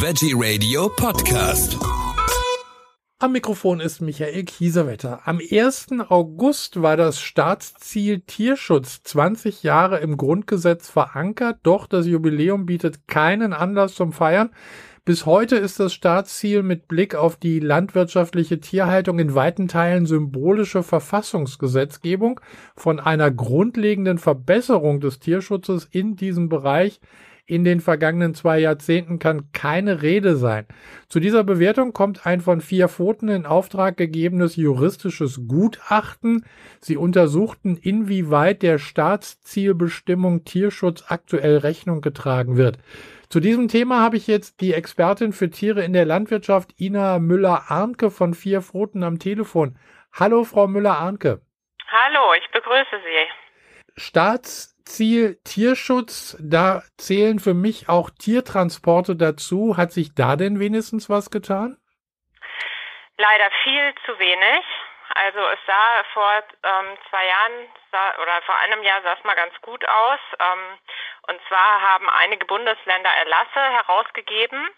Veggie Radio Podcast. Am Mikrofon ist Michael Kiesewetter. Am 1. August war das Staatsziel Tierschutz 20 Jahre im Grundgesetz verankert, doch das Jubiläum bietet keinen Anlass zum Feiern. Bis heute ist das Staatsziel mit Blick auf die landwirtschaftliche Tierhaltung in weiten Teilen symbolische Verfassungsgesetzgebung. Von einer grundlegenden Verbesserung des Tierschutzes in diesem Bereich in den vergangenen zwei Jahrzehnten kann keine Rede sein. Zu dieser Bewertung kommt ein von vier Pfoten in Auftrag gegebenes juristisches Gutachten. Sie untersuchten, inwieweit der Staatszielbestimmung Tierschutz aktuell Rechnung getragen wird. Zu diesem Thema habe ich jetzt die Expertin für Tiere in der Landwirtschaft Ina Müller-Arnke von Vier Pfoten am Telefon. Hallo, Frau Müller-Arnke. Hallo, ich begrüße Sie. Staatsziel Tierschutz, da zählen für mich auch Tiertransporte dazu. Hat sich da denn wenigstens was getan? Leider viel zu wenig. Also es sah vor ähm, zwei Jahren sah, oder vor einem Jahr sah es mal ganz gut aus. Ähm, und zwar haben einige Bundesländer Erlasse herausgegeben,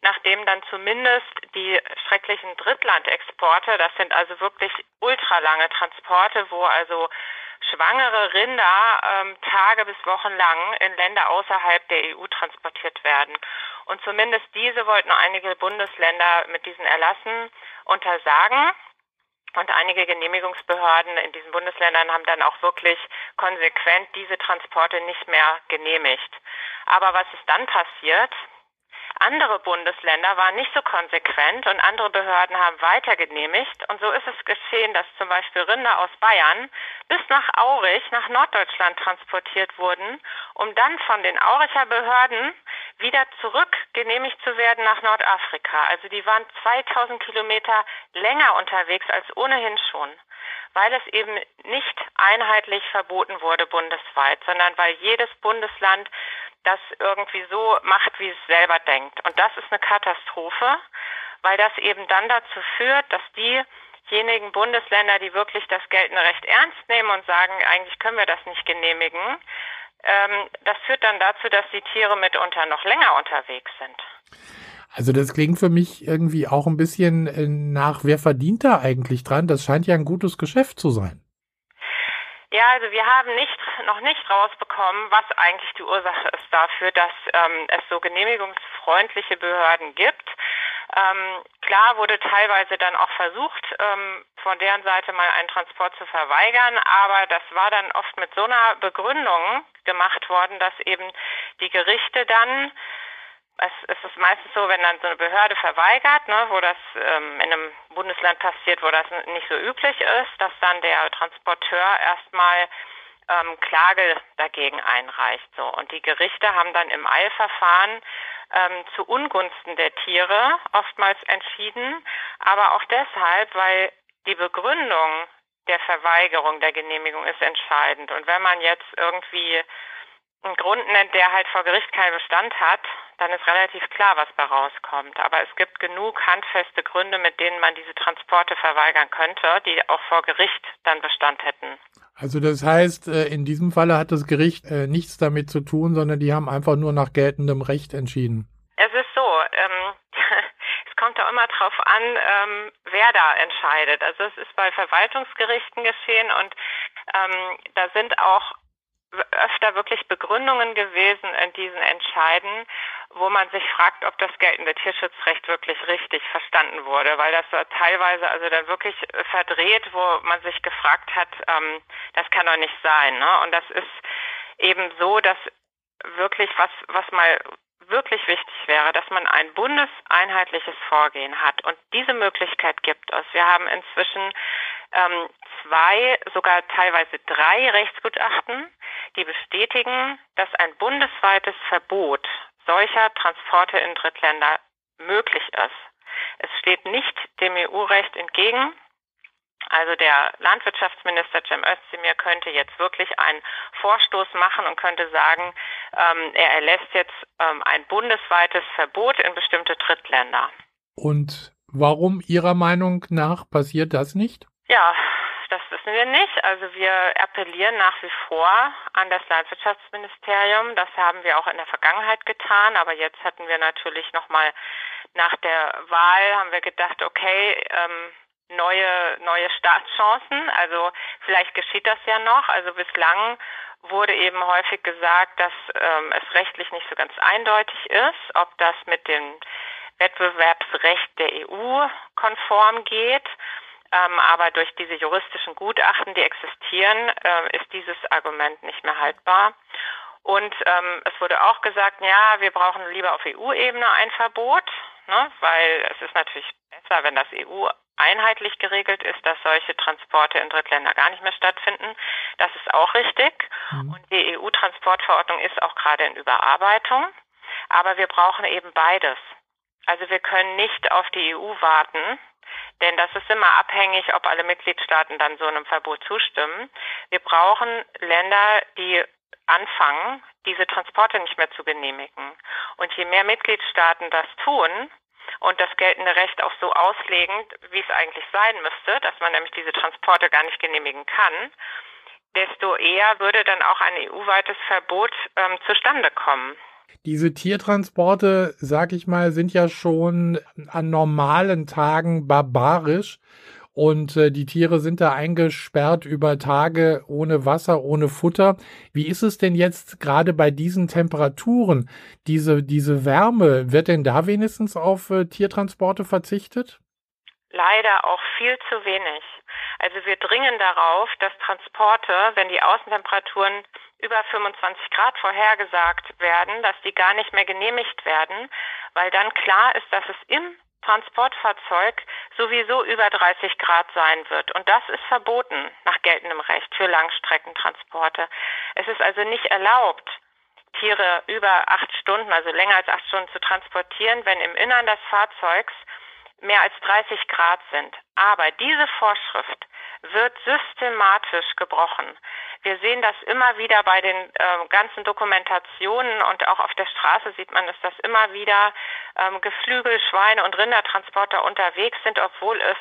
nachdem dann zumindest die schrecklichen Drittlandexporte, das sind also wirklich ultralange Transporte, wo also schwangere Rinder ähm, Tage bis Wochen lang in Länder außerhalb der EU transportiert werden. Und zumindest diese wollten einige Bundesländer mit diesen Erlassen untersagen. Und einige Genehmigungsbehörden in diesen Bundesländern haben dann auch wirklich konsequent diese Transporte nicht mehr genehmigt. Aber was ist dann passiert? Andere Bundesländer waren nicht so konsequent und andere Behörden haben weiter genehmigt. Und so ist es geschehen, dass zum Beispiel Rinder aus Bayern bis nach Aurich, nach Norddeutschland transportiert wurden, um dann von den Auricher Behörden wieder zurück genehmigt zu werden nach Nordafrika. Also die waren 2000 Kilometer länger unterwegs als ohnehin schon, weil es eben nicht einheitlich verboten wurde bundesweit, sondern weil jedes Bundesland das irgendwie so macht, wie es selber denkt. Und das ist eine Katastrophe, weil das eben dann dazu führt, dass diejenigen Bundesländer, die wirklich das geltende Recht ernst nehmen und sagen, eigentlich können wir das nicht genehmigen, ähm, das führt dann dazu, dass die Tiere mitunter noch länger unterwegs sind. Also das klingt für mich irgendwie auch ein bisschen äh, nach, wer verdient da eigentlich dran? Das scheint ja ein gutes Geschäft zu sein. Ja, also wir haben nicht, noch nicht rausbekommen, was eigentlich die Ursache ist dafür, dass ähm, es so genehmigungsfreundliche Behörden gibt. Ähm, klar wurde teilweise dann auch versucht, ähm, von deren Seite mal einen Transport zu verweigern, aber das war dann oft mit so einer Begründung gemacht worden, dass eben die Gerichte dann es, ist meistens so, wenn dann so eine Behörde verweigert, ne, wo das ähm, in einem Bundesland passiert, wo das nicht so üblich ist, dass dann der Transporteur erstmal ähm, Klage dagegen einreicht. So. Und die Gerichte haben dann im Eilverfahren ähm, zu Ungunsten der Tiere oftmals entschieden, aber auch deshalb, weil die Begründung der Verweigerung der Genehmigung ist entscheidend. Und wenn man jetzt irgendwie einen Grund nennt, der halt vor Gericht keinen Bestand hat, dann ist relativ klar, was da rauskommt. Aber es gibt genug handfeste Gründe, mit denen man diese Transporte verweigern könnte, die auch vor Gericht dann Bestand hätten. Also das heißt, äh, in diesem Falle hat das Gericht äh, nichts damit zu tun, sondern die haben einfach nur nach geltendem Recht entschieden. Es ist so, ähm, es kommt auch immer drauf an, ähm, wer da entscheidet. Also es ist bei Verwaltungsgerichten geschehen und ähm, da sind auch öfter wirklich Begründungen gewesen in diesen Entscheiden, wo man sich fragt, ob das geltende Tierschutzrecht wirklich richtig verstanden wurde, weil das teilweise also dann wirklich verdreht, wo man sich gefragt hat, ähm, das kann doch nicht sein. Ne? Und das ist eben so, dass wirklich was, was mal wirklich wichtig wäre, dass man ein bundeseinheitliches Vorgehen hat. Und diese Möglichkeit gibt es. Wir haben inzwischen ähm, zwei, sogar teilweise drei Rechtsgutachten, die bestätigen, dass ein bundesweites Verbot solcher Transporte in Drittländer möglich ist. Es steht nicht dem EU-Recht entgegen. Also der Landwirtschaftsminister Cem Özdemir könnte jetzt wirklich einen Vorstoß machen und könnte sagen, ähm, er erlässt jetzt ähm, ein bundesweites Verbot in bestimmte Drittländer. Und warum Ihrer Meinung nach passiert das nicht? Ja, das ist wir nicht. Also wir appellieren nach wie vor an das Landwirtschaftsministerium. Das haben wir auch in der Vergangenheit getan, aber jetzt hatten wir natürlich nochmal nach der Wahl haben wir gedacht, okay, ähm, neue, neue Startchancen. Also vielleicht geschieht das ja noch. Also bislang wurde eben häufig gesagt, dass ähm, es rechtlich nicht so ganz eindeutig ist, ob das mit dem Wettbewerbsrecht der EU konform geht. Ähm, aber durch diese juristischen Gutachten, die existieren, äh, ist dieses Argument nicht mehr haltbar. Und ähm, es wurde auch gesagt, ja, wir brauchen lieber auf EU-Ebene ein Verbot, ne, weil es ist natürlich besser, wenn das EU einheitlich geregelt ist, dass solche Transporte in Drittländer gar nicht mehr stattfinden. Das ist auch richtig. Mhm. Und die EU-Transportverordnung ist auch gerade in Überarbeitung. Aber wir brauchen eben beides. Also wir können nicht auf die EU warten, denn das ist immer abhängig, ob alle Mitgliedstaaten dann so einem Verbot zustimmen. Wir brauchen Länder, die anfangen, diese Transporte nicht mehr zu genehmigen. Und je mehr Mitgliedstaaten das tun und das geltende Recht auch so auslegen, wie es eigentlich sein müsste, dass man nämlich diese Transporte gar nicht genehmigen kann, desto eher würde dann auch ein EU-weites Verbot ähm, zustande kommen. Diese Tiertransporte, sag ich mal, sind ja schon an normalen Tagen barbarisch und äh, die Tiere sind da eingesperrt über Tage ohne Wasser, ohne Futter. Wie ist es denn jetzt gerade bei diesen Temperaturen? Diese, diese Wärme, wird denn da wenigstens auf äh, Tiertransporte verzichtet? Leider auch viel zu wenig. Also wir dringen darauf, dass Transporte, wenn die Außentemperaturen über 25 Grad vorhergesagt werden, dass die gar nicht mehr genehmigt werden, weil dann klar ist, dass es im Transportfahrzeug sowieso über 30 Grad sein wird. Und das ist verboten nach geltendem Recht für Langstreckentransporte. Es ist also nicht erlaubt, Tiere über acht Stunden, also länger als acht Stunden zu transportieren, wenn im Innern des Fahrzeugs mehr als 30 Grad sind. Aber diese Vorschrift wird systematisch gebrochen. Wir sehen das immer wieder bei den äh, ganzen Dokumentationen und auch auf der Straße sieht man es, dass immer wieder ähm, Geflügel, Schweine und Rindertransporter unterwegs sind, obwohl es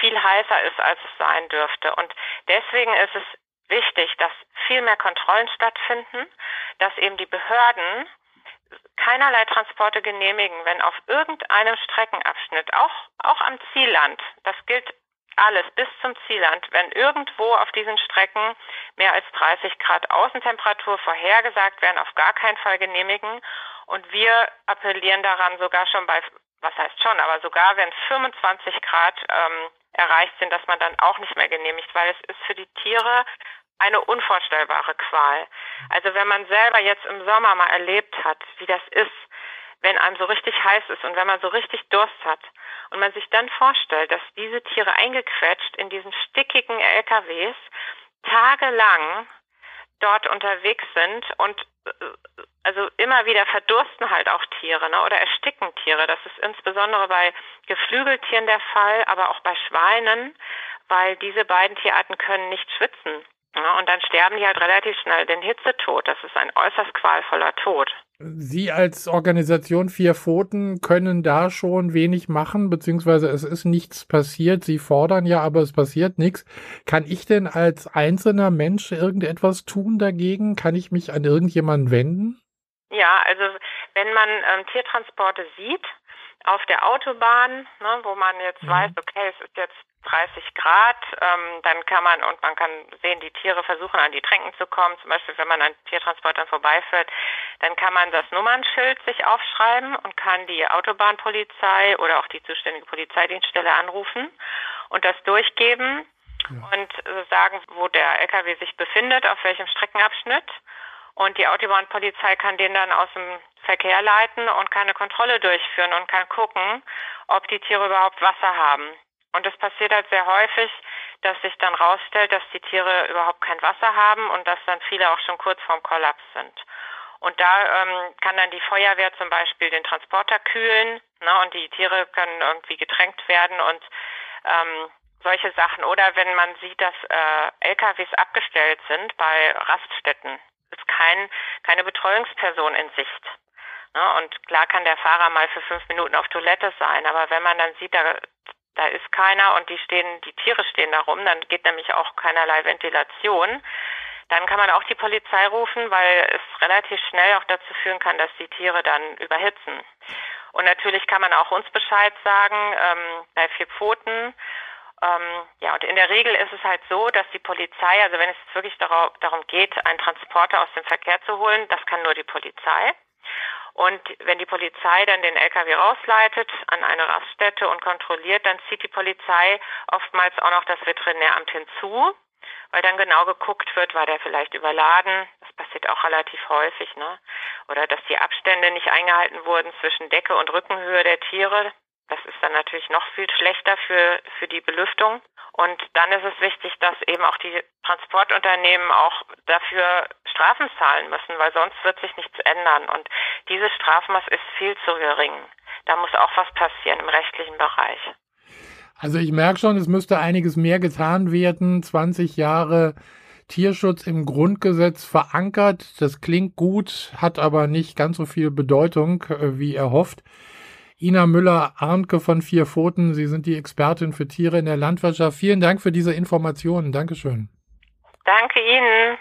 viel heißer ist, als es sein dürfte. Und deswegen ist es wichtig, dass viel mehr Kontrollen stattfinden, dass eben die Behörden keinerlei Transporte genehmigen, wenn auf irgendeinem Streckenabschnitt, auch, auch am Zielland, das gilt alles bis zum Zielland, wenn irgendwo auf diesen Strecken mehr als 30 Grad Außentemperatur vorhergesagt werden, auf gar keinen Fall genehmigen. Und wir appellieren daran sogar schon bei, was heißt schon, aber sogar wenn 25 Grad ähm, erreicht sind, dass man dann auch nicht mehr genehmigt, weil es ist für die Tiere eine unvorstellbare Qual. Also wenn man selber jetzt im Sommer mal erlebt hat, wie das ist, wenn einem so richtig heiß ist und wenn man so richtig Durst hat und man sich dann vorstellt, dass diese Tiere eingequetscht in diesen stickigen LKWs tagelang dort unterwegs sind und äh, also immer wieder verdursten halt auch Tiere ne, oder ersticken Tiere. Das ist insbesondere bei Geflügeltieren der Fall, aber auch bei Schweinen, weil diese beiden Tierarten können nicht schwitzen. Ja, und dann sterben die halt relativ schnell den Hitzetod. Das ist ein äußerst qualvoller Tod. Sie als Organisation Vier Pfoten können da schon wenig machen, beziehungsweise es ist nichts passiert. Sie fordern ja, aber es passiert nichts. Kann ich denn als einzelner Mensch irgendetwas tun dagegen? Kann ich mich an irgendjemanden wenden? Ja, also wenn man ähm, Tiertransporte sieht auf der Autobahn, ne, wo man jetzt mhm. weiß, okay, es ist jetzt 30 Grad, ähm, dann kann man und man kann sehen, die Tiere versuchen an die Tränken zu kommen. Zum Beispiel, wenn man an Tiertransportern vorbeifährt, dann kann man das Nummernschild sich aufschreiben und kann die Autobahnpolizei oder auch die zuständige Polizeidienststelle anrufen und das durchgeben ja. und äh, sagen, wo der LKW sich befindet, auf welchem Streckenabschnitt. Und die Autobahnpolizei kann den dann aus dem Verkehr leiten und kann eine Kontrolle durchführen und kann gucken, ob die Tiere überhaupt Wasser haben. Und es passiert halt sehr häufig, dass sich dann rausstellt, dass die Tiere überhaupt kein Wasser haben und dass dann viele auch schon kurz vorm Kollaps sind. Und da ähm, kann dann die Feuerwehr zum Beispiel den Transporter kühlen ne, und die Tiere können irgendwie getränkt werden und ähm, solche Sachen. Oder wenn man sieht, dass äh, LKWs abgestellt sind bei Raststätten, ist kein, keine Betreuungsperson in Sicht. Ne, und klar kann der Fahrer mal für fünf Minuten auf Toilette sein, aber wenn man dann sieht, da da ist keiner und die stehen, die Tiere stehen da rum, dann geht nämlich auch keinerlei Ventilation. Dann kann man auch die Polizei rufen, weil es relativ schnell auch dazu führen kann, dass die Tiere dann überhitzen. Und natürlich kann man auch uns Bescheid sagen ähm, bei vier Pfoten. Ähm, ja, und in der Regel ist es halt so, dass die Polizei, also wenn es wirklich darauf, darum geht, einen Transporter aus dem Verkehr zu holen, das kann nur die Polizei. Und wenn die Polizei dann den LKW rausleitet an eine Raststätte und kontrolliert, dann zieht die Polizei oftmals auch noch das Veterinäramt hinzu, weil dann genau geguckt wird, war der vielleicht überladen. Das passiert auch relativ häufig, ne? Oder dass die Abstände nicht eingehalten wurden zwischen Decke und Rückenhöhe der Tiere. Das ist dann natürlich noch viel schlechter für, für die Belüftung. Und dann ist es wichtig, dass eben auch die Transportunternehmen auch dafür Strafen zahlen müssen, weil sonst wird sich nichts ändern. Und dieses Strafmaß ist viel zu gering. Da muss auch was passieren im rechtlichen Bereich. Also ich merke schon, es müsste einiges mehr getan werden. 20 Jahre Tierschutz im Grundgesetz verankert. Das klingt gut, hat aber nicht ganz so viel Bedeutung, äh, wie erhofft. Ina Müller-Arnke von Vier Pfoten, Sie sind die Expertin für Tiere in der Landwirtschaft. Vielen Dank für diese Informationen. Dankeschön. Danke Ihnen.